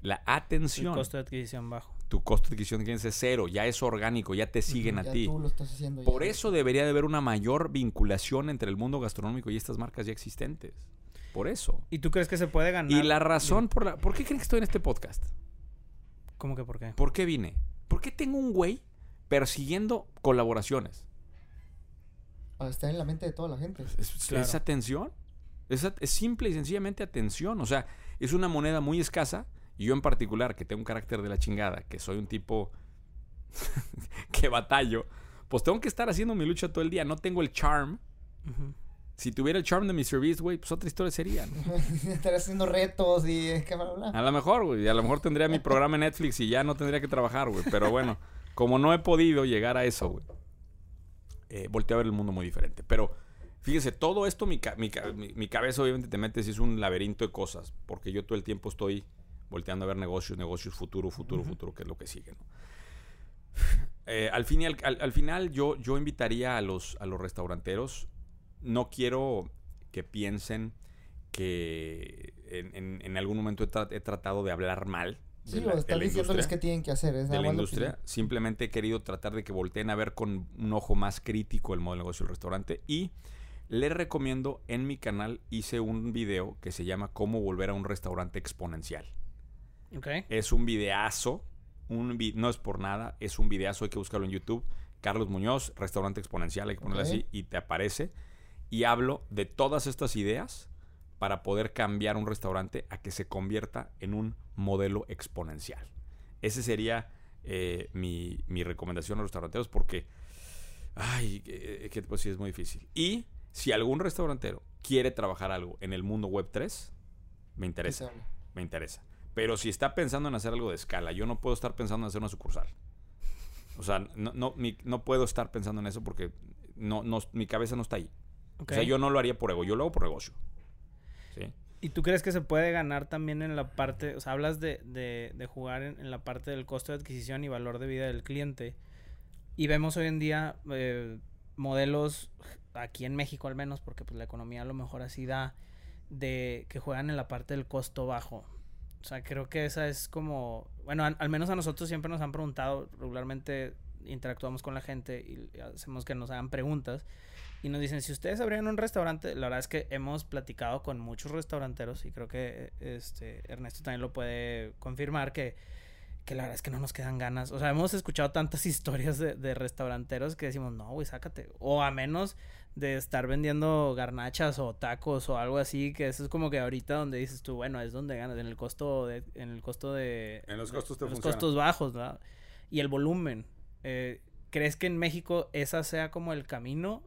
La El atención. costo de adquisición bajo. Tu costo de adquisición de clientes es cero, ya es orgánico, ya te siguen Ya a ti. tú lo estás haciendo ya. Por eso debería de haber una mayor vinculación entre el mundo gastronómico y estas marcas ya existentes. Por eso. ¿Y tú crees que se puede ganar? Y la razón por la... ¿Por qué creen que estoy en este podcast? ¿Cómo que por qué? ¿Por qué vine? ¿Por qué tengo un güey persiguiendo colaboraciones? Para estar en la mente de toda la gente. ¿Es, Claro. es atención? Es, at- es simple y sencillamente atención. O sea, es una moneda muy escasa. Y yo en particular, que tengo un carácter de la chingada, que soy un tipo [laughs] que batallo, pues tengo que estar haciendo mi lucha todo el día. No tengo el charm. Si tuviera el charm de Mr. Beast, güey, pues otra historia sería. ¿no? [laughs] estar haciendo retos y eh, bla, bla. A lo mejor, güey. A lo mejor tendría mi programa en Netflix y ya no tendría que trabajar, güey. Pero bueno, como no he podido llegar a eso, güey. Eh, volteo a ver el mundo muy diferente. Pero fíjese, todo esto, mi, ca- mi ca- mi- mi cabeza obviamente te metes y es un laberinto de cosas. Porque yo todo el tiempo estoy volteando a ver negocios, negocios, futuro, futuro, futuro, que es lo que sigue, ¿no? [sighs] Eh, al, fin y al, al- al final yo, yo invitaría a los, a los restauranteros. No quiero que piensen que en, en- en algún momento he, tra- he tratado de hablar mal. Sí, de o la- de la diciéndoles qué tienen que hacer. Es de la industria. Simplemente he querido tratar de que volteen a ver con un ojo más crítico el modo de negocio del restaurante. Y les recomiendo, en mi canal hice un video que se llama Cómo volver a un restaurante exponencial. Es un videazo, un vi- no es por nada, es un videazo, hay que buscarlo en YouTube, Carlos Muñoz, restaurante exponencial, hay que ponerle Ok. así, y te aparece. Y hablo de todas estas ideas para poder cambiar un restaurante a que se convierta en un modelo exponencial. Ese sería eh, mi, mi recomendación a los restauranteros porque, ay, que, que, pues sí es muy difícil. Y si algún restaurantero quiere trabajar algo en el mundo web 3, me interesa, me interesa. Pero si está pensando en hacer algo de escala, yo no puedo estar pensando en hacer una sucursal. O sea, no, no, mi- no puedo estar pensando en eso porque no, no, mi cabeza no está ahí. O sea, yo no lo haría por ego, yo lo hago por negocio. ¿Sí? ¿Y tú crees que se puede ganar también en la parte, o sea, hablas de, de, de jugar en, en la parte del costo de adquisición y valor de vida del cliente? Y vemos hoy en día eh, modelos, aquí en México al menos, porque pues la economía a lo mejor así da, de que juegan en la parte del costo bajo. O sea, creo que esa es como, bueno, al, menos a nosotros siempre nos han preguntado, regularmente interactuamos con la gente y hacemos que nos hagan preguntas y nos dicen, si ustedes abrieran un restaurante, la verdad es que hemos platicado con muchos restauranteros y creo que este Ernesto también lo puede confirmar que, que la verdad es que no nos quedan ganas. O sea, hemos escuchado tantas [laughs] historias de, de restauranteros que decimos, no, güey, sácate. O a menos de estar vendiendo garnachas o tacos o algo así, que eso es como que ahorita donde dices tú, bueno, es donde ganas, en el costo de, en el costo de En los de- costos te en los costos bajos, ¿verdad? Y el volumen. Eh, ¿Crees que en México esa sea como el camino?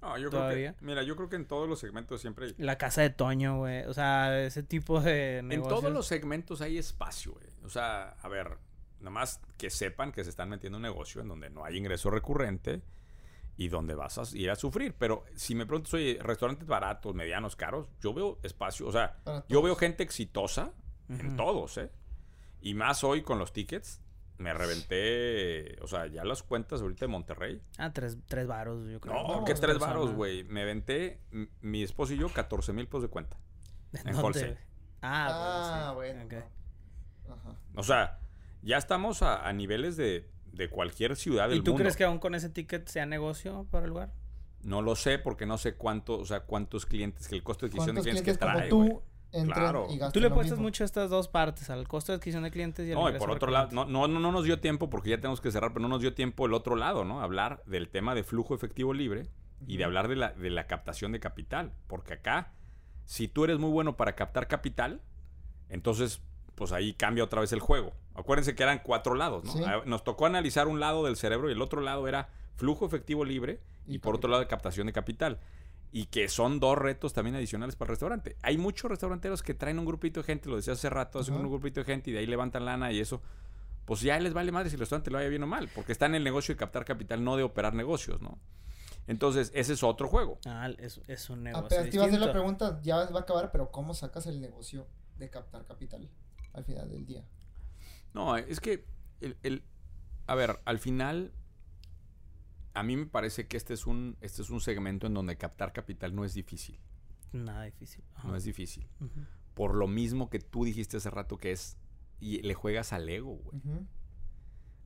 No, yo ¿Todavía? creo que, mira, yo creo que en todos los segmentos siempre hay- La casa de Toño, güey. O sea, ese tipo de En todos los segmentos hay espacio, güey. O sea, a ver, nada más que sepan que se están metiendo en un negocio en donde no hay ingreso recurrente y donde vas a ir a sufrir. Pero si me preguntas, oye, restaurantes baratos, medianos, caros, yo veo espacio. O sea, yo veo gente exitosa en todos, ¿eh? Y más hoy con los tickets. Me reventé, o sea, ya las cuentas ahorita de Monterrey. Ah, tres, tres varos, yo creo. No, No, que tres varos, güey. Me venté, mi esposo y yo, 14 mil pesos de cuenta. ¿En wholesale. Ah, Ah, pues, sí. bueno. Ok. no. Ajá. O sea, ya estamos a, a niveles de, de cualquier ciudad del ¿Y tú mundo. crees que aún con ese ticket sea negocio para el lugar? No lo sé porque no sé cuánto, o sea, cuántos clientes, que el costo de adquisición de ¿Cuántos clientes que trae, como tú Claro. y Tú le apuestas mismo? mucho a estas dos partes, al costo de adquisición de clientes y al No, y por otro lado, no, no, no, no nos dio tiempo porque ya tenemos que cerrar, pero no nos dio tiempo el otro lado, ¿no? Hablar del tema de flujo efectivo libre y de hablar de la, de la captación de capital. Porque acá, si tú eres muy bueno para captar capital, entonces, pues ahí cambia otra vez el juego. Acuérdense que eran cuatro lados, ¿no? Sí. Ah, Nos tocó analizar un lado del cerebro y el otro lado era flujo efectivo libre y, Y por otro lado captación de capital. Y que son dos retos también adicionales para el restaurante. Hay muchos restauranteros que traen un grupito de gente, lo decía hace rato, hacen un grupito de gente y de ahí levantan lana y eso. Pues ya les vale madre si el restaurante lo vaya bien o mal, porque está en el negocio de captar capital, no de operar negocios, ¿no? Entonces, ese es otro juego. Ah, es, es un negocio Apenas te iba a hacer la pregunta, ya va a acabar, pero ¿cómo sacas el negocio de captar capital al final del día? No, es que el, el- a ver, al final a mí me parece que este es un este es un segmento en donde captar capital no es difícil, Nada difícil. Ajá. no es difícil. Por lo mismo que tú dijiste hace rato que es y le juegas al ego, güey.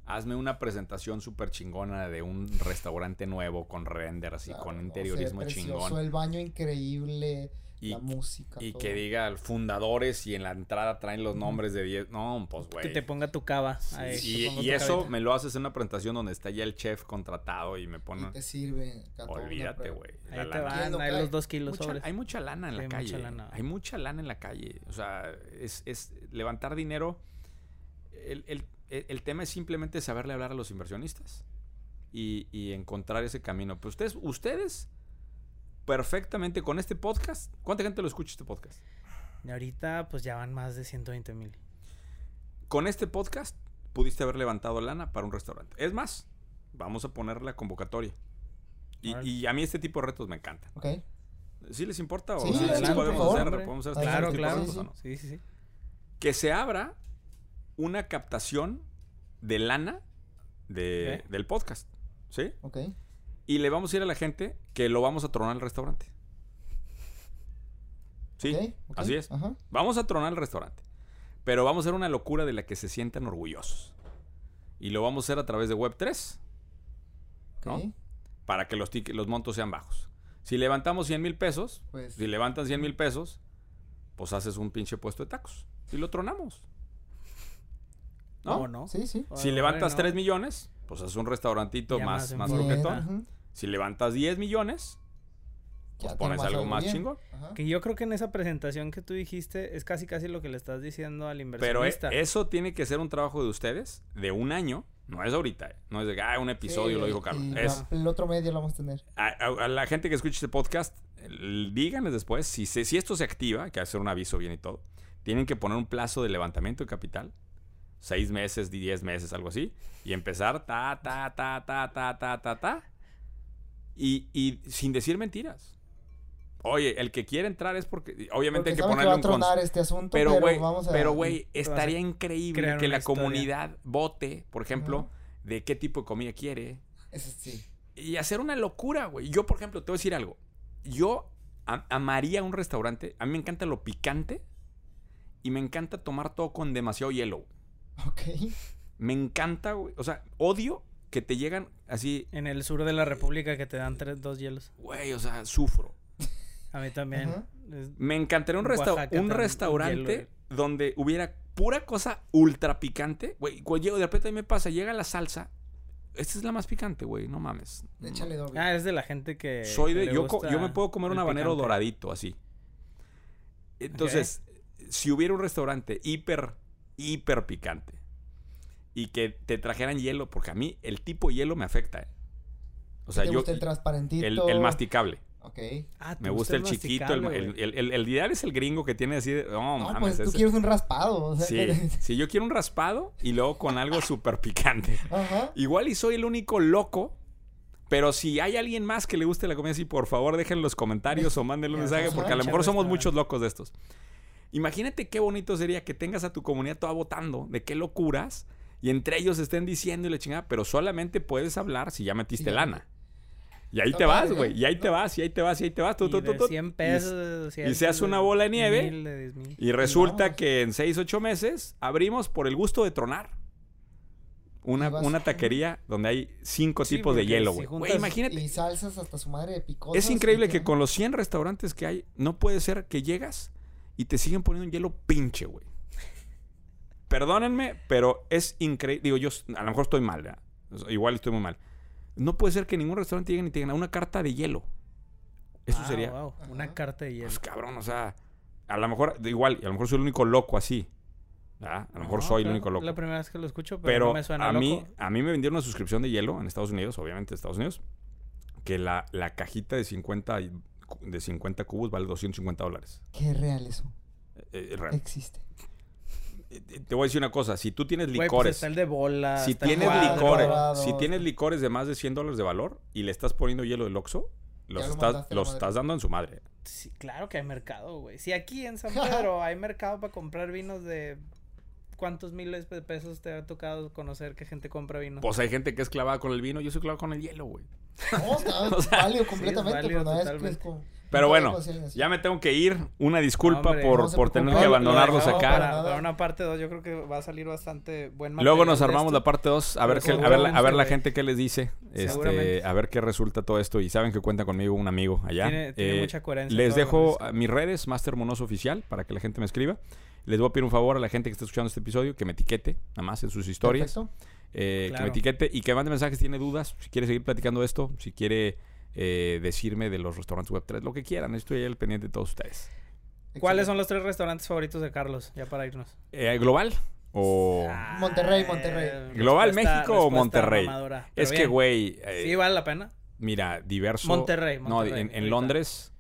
Hazme una presentación súper chingona de un restaurante nuevo con renders y Claro, con se ve interiorismo precioso, chingón. El baño increíble, Y, la música. y todo. que diga fundadores y en la entrada traen los nombres de 10. No, pues, güey. Que te ponga tu cava. ahí, te y y tu eso cabita. me lo haces en una presentación donde está ya el chef contratado y me Y pone. te sirve. Olvídate, güey. Ahí La te lana. ¿Quién lo van, ahí cae? los dos kilos Mucha- sobres. hay mucha lana en Sí, la hay calle. mucha lana. Hay mucha lana en la calle. O sea, es, es levantar dinero. El, el- el- el tema es simplemente saberle hablar a los inversionistas y, y encontrar ese camino. Pero ustedes, ustedes, perfectamente con este podcast, ¿cuánta gente lo escucha este podcast? Y ahorita, pues ya van más de 120 mil. Con este podcast pudiste haber levantado lana para un restaurante. Es más, vamos a poner la convocatoria. Y, a mí este tipo de retos me encantan. Ok. ¿Sí les importa? ¿O Sí, sí adelante, podemos, favor, hacer, podemos hacer este Claro, de claro. retos sí, o no? Sí, sí, sí. que se abra una captación de lana de, del podcast. ¿Sí? Ok. Y le vamos a ir a la gente que lo vamos a tronar al restaurante. ¿Sí? Así es. Ajá. Vamos a tronar el restaurante. Pero vamos a hacer una locura de la que se sientan orgullosos. Y lo vamos a hacer a través de Web3 Ok. ¿no? para que los, los montos sean bajos. Si levantamos 100 mil pesos, Pues. si levantan 100 mil pesos, pues haces un pinche puesto de tacos. Y lo tronamos. ¿no? ¿O no? Sí, sí. Si levantas no. 3 millones, pues es un restaurantito Ya más, más más coquetón. Si levantas 10 millones, pues pones algo más bien. chingón. Ajá. Que yo creo que en esa presentación que tú dijiste es casi casi lo que le estás diciendo al Pero eh, inversionista. eso tiene que ser un trabajo de ustedes de un año. No es ahorita. eh. No es de ah, un episodio Sí, lo dijo Carlos. y Es, El otro medio lo vamos a tener. a, a- a la gente que escuche este podcast, díganles después, si, se- si esto se activa, que hacer un aviso bien y todo, tienen que poner un plazo de levantamiento de capital, seis meses, diez meses, algo así, y empezar ta, ta, ta, ta, ta, ta, ta, ta, y, y sin decir mentiras. Oye, el que quiere entrar es porque, obviamente Porque hay que ponerle va a un tronar este asunto, pero, güey, vamos a... pero, güey, a estaría increíble que la historia. comunidad vote, por ejemplo, de qué tipo de comida quiere, Eso sí. y hacer una locura, güey. Yo, por ejemplo, te voy a decir algo. Yo am- amaría un restaurante. A mí me encanta lo picante y me encanta tomar todo con demasiado hielo. Ok. Me encanta, güey. O sea, odio que te llegan así, En el sur de la República que te dan tres, dos hielos. güey, o sea, sufro. A mí también. Me encantaría un, resta- Oaxaca un restaurante hielo, donde hubiera pura cosa ultra picante. Güey, cuando llego, de repente a mí me pasa, llega la salsa. Esta es la más picante, güey, no mames. Échale doble. Ah, es de la gente que. Soy que de. le Yo, yo me puedo comer un habanero picante. doradito, así. Entonces, si hubiera un restaurante hiper, hiper picante y que te trajeran hielo, porque a mí el tipo de hielo me afecta, ¿eh? O sea, ¿Te yo. gusta el transparentito? El, el masticable. Ok. Ah, ¿te Me gusta el chiquito. El, el, el- el- el ideal es el gringo que tiene así de. No, No, mames. pues tú ese- quieres un raspado. O sea, Sí, [laughs] que- sí, yo quiero un raspado y luego con algo súper picante. Ajá. Igual y soy el único loco, pero si hay alguien más que le guste la comida así, por favor dejen en los comentarios o mándenle un mensaje porque a lo mejor somos muchos locos de estos. Imagínate qué bonito sería que tengas a tu comunidad toda votando de qué locuras y entre ellos estén diciendo y la chingada, pero solamente puedes hablar si ya metiste lana. Y ahí te vas, güey. ¿eh? Y ahí te No. vas, y ahí te vas, y ahí te vas. Y tú, de tú. 100 Y- pesos. y se hace una bola de nieve. mil, de 10 mil. Y resulta que en 6, 8 meses abrimos por el gusto de tronar. Una, Y vas- una taquería donde hay cinco Sí, tipos de hielo, güey. Güey, imagínate. Y salsas hasta su madre de picosas. Es increíble y que con los 100 restaurantes que hay, no puede ser que llegas y te siguen poniendo un hielo pinche, güey. Perdónenme, pero es increíble. Digo, yo a lo mejor estoy mal, ¿verdad? Igual estoy muy mal. No puede ser que ningún restaurante llegue y te digan una carta de hielo. Eso Ah, sería. wow, Una carta de hielo. Pues cabrón, o sea, a lo mejor, igual, y a lo mejor soy el único loco así. ¿verdad? A lo mejor No, soy el único loco. La primera vez que lo escucho, pero, Pero no me suena a, loco. mí, a mí me vendieron una suscripción de hielo en Estados Unidos, obviamente Estados Unidos, que la, la cajita de 50, y- de 50 cubos vale 250 dólares. Qué real eso. Eh, eh, real. Existe. Eh, Te voy a decir una cosa, si tú tienes Güey, pues licores, está el de bola. si está el tienes cuadro. licores, si tienes licores de más de 100 dólares de valor y le estás poniendo hielo del Oxxo, los, lo estás, los estás dando en su madre. Sí, claro que hay mercado, güey. Si aquí en San Pedro [laughs] hay mercado para comprar vinos de... ¿Cuántos miles de pesos te ha tocado conocer que gente compra vino? Pues hay gente que es clavada con el vino, yo soy clavado con el hielo, güey. No, está [laughs] O sea, válido sí, completamente, es válido pero no es Pero no bueno, así. ya me tengo que ir. Una disculpa Hombre, por, no por tener No, que lo abandonarlos dejamos acá. Para, una parte 2 yo creo que va a salir bastante buen Luego material nos de armamos la parte 2, a ver, qué, a, ver, la- a ver la gente qué les dice, este, a ver qué resulta todo esto. Y saben que cuenta conmigo un amigo allá. Tiene, tiene Eh, mucha coherencia. les dejo mis redes, Master Monoso Oficial, para que la gente me escriba. Les voy a pedir un favor a la gente que está escuchando este episodio que me etiquete, nada más en sus historias. Eh, Que me etiquete y que mande mensajes si tiene dudas, si quiere seguir platicando de esto, si quiere eh, decirme de los restaurantes web 3, lo que quieran. Estoy ahí al pendiente de todos ustedes. ¿Cuáles son los tres restaurantes favoritos de Carlos? Ya para irnos. Eh, ¿Global o...? Ah, Monterrey, Monterrey. ¿Global respuesta- México o Monterrey? mamadora, es que, güey... eh, Sí, vale la pena. Mira, diverso. Monterrey, No, Monterrey, en, en. Londres.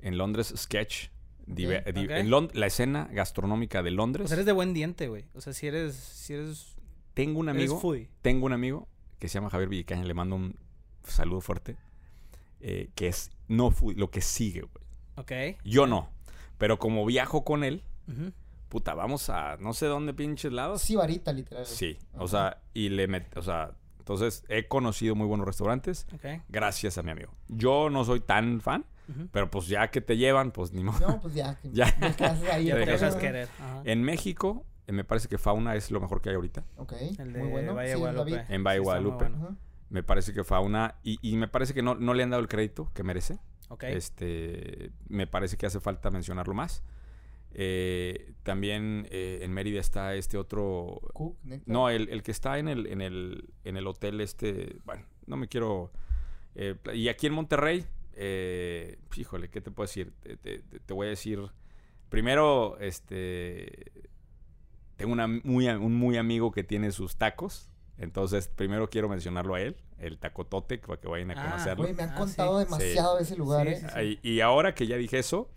En Londres, sketch. diver- Ok, di- ok. en Lond- la escena gastronómica de Londres. Pues eres de buen diente, güey. O sea, si eres... Si eres... tengo un amigo. Tengo un amigo que se llama Javier Villicaña. Le mando un saludo fuerte. Eh, que es no food, lo que sigue, güey. Ok. Yo no. Pero como viajo con él, puta, vamos a no sé dónde pinches lados. Sí, varita, literal. Sí. O sea, y le met, o sea, entonces he conocido muy buenos restaurantes Ok. gracias a mi amigo. Yo no soy tan fan, pero pues ya que te llevan, pues ni modo. No, pues ya. que- [laughs] Ya. ahí [laughs] Ya te querer. Ajá. En México, eh, me parece que Fauna es lo mejor que hay ahorita. Ok, El de muy bueno. Valle Sí, Guadalupe. En Valle Sí, Guadalupe. bueno. Me parece que Fauna, y, y me parece que no, no le han dado el crédito que merece. Este, me parece que hace falta mencionarlo más. Eh, también eh, en Mérida está este otro... No, el, el que está en el, en, el, en el hotel este... Bueno, no me quiero... eh, y aquí en Monterrey, eh, híjole, ¿qué te puedo decir? Te, te- te- voy a decir... Primero, este... Tengo una muy, un muy amigo que tiene sus tacos. Entonces, primero quiero mencionarlo a él, el Tacotote, para que vayan a Ah, conocerlo. Güey, me han Ah, contado sí. demasiado de ese lugar, Sí, ¿eh? sí, sí. Ay, Y ahora que ya dije eso,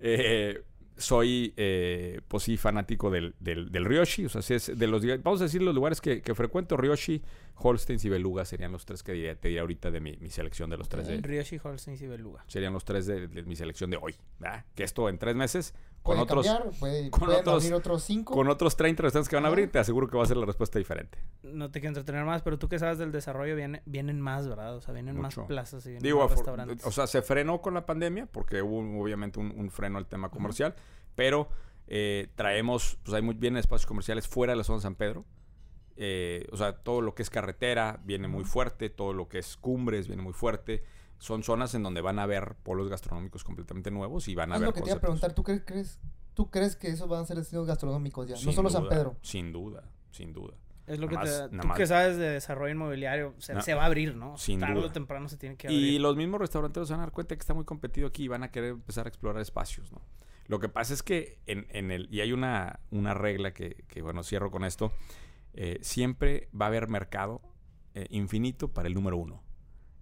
eh, soy, eh, pues sí, fanático del, del, del Ryoshi. O sea, sí es de los, vamos a decir los lugares que, que frecuento, Ryoshi, Holsteins y Beluga serían los tres que diría- te diría ahorita de mi, mi selección de los tres de... Ryoshi, Holstein y Beluga. Serían los tres de, de mi selección de hoy. ¿verdad? Que esto en tres meses, con Puede otros, cambiar, puede, con pueden otros- abrir otros cinco. con otros 30 restaurantes que van a abrir, te aseguro que va a ser la respuesta diferente. No te quiero entretener más, pero tú que sabes del desarrollo, viene, vienen más, ¿verdad? O sea, vienen Mucho. más plazas y vienen Digo, más restaurantes. o sea, se frenó con la pandemia porque hubo obviamente un, un freno al tema comercial, pero eh, traemos, pues hay muy bien espacios comerciales fuera de la zona de San Pedro. Eh, o sea, todo lo que es carretera viene muy fuerte, todo lo que es cumbres viene muy fuerte. Son zonas en donde van a haber polos gastronómicos completamente nuevos y van a es haber lo que te iba a preguntar. ¿Tú cre- crees, ¿Tú crees que esos van a ser destinos gastronómicos ya? Sin no solo San Pedro. Sin duda, sin duda. es lo que te, tú más. que sabes de desarrollo inmobiliario, se, va a abrir, ¿no? Sin Tarde duda. o temprano se tiene que Y abrir. los mismos restauranteros se van a dar cuenta que está muy competido aquí y van a querer empezar a explorar espacios, ¿no? Lo que pasa es que en, en el... Y hay una, una regla que, que, bueno, cierro con esto. eh, siempre va a haber mercado eh, infinito para el número uno.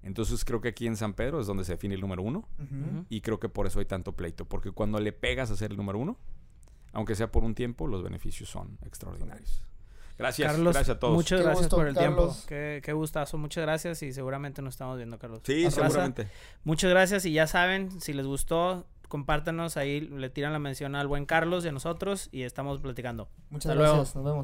Entonces creo que aquí en San Pedro es donde se define el número uno. Y creo que por eso hay tanto pleito. Porque cuando le pegas a ser el número uno, aunque sea por un tiempo, los beneficios son extraordinarios. Gracias, Carlos, gracias a todos. muchas Qué gracias gusto, por el tiempo. Qué, qué gustazo. Muchas gracias y seguramente nos estamos viendo, Carlos. Sí, seguramente. Muchas gracias y ya saben, si les gustó, compártanos ahí, le tiran la mención al buen Carlos y a nosotros y estamos platicando. Muchas Hasta luego. gracias. Nos vemos.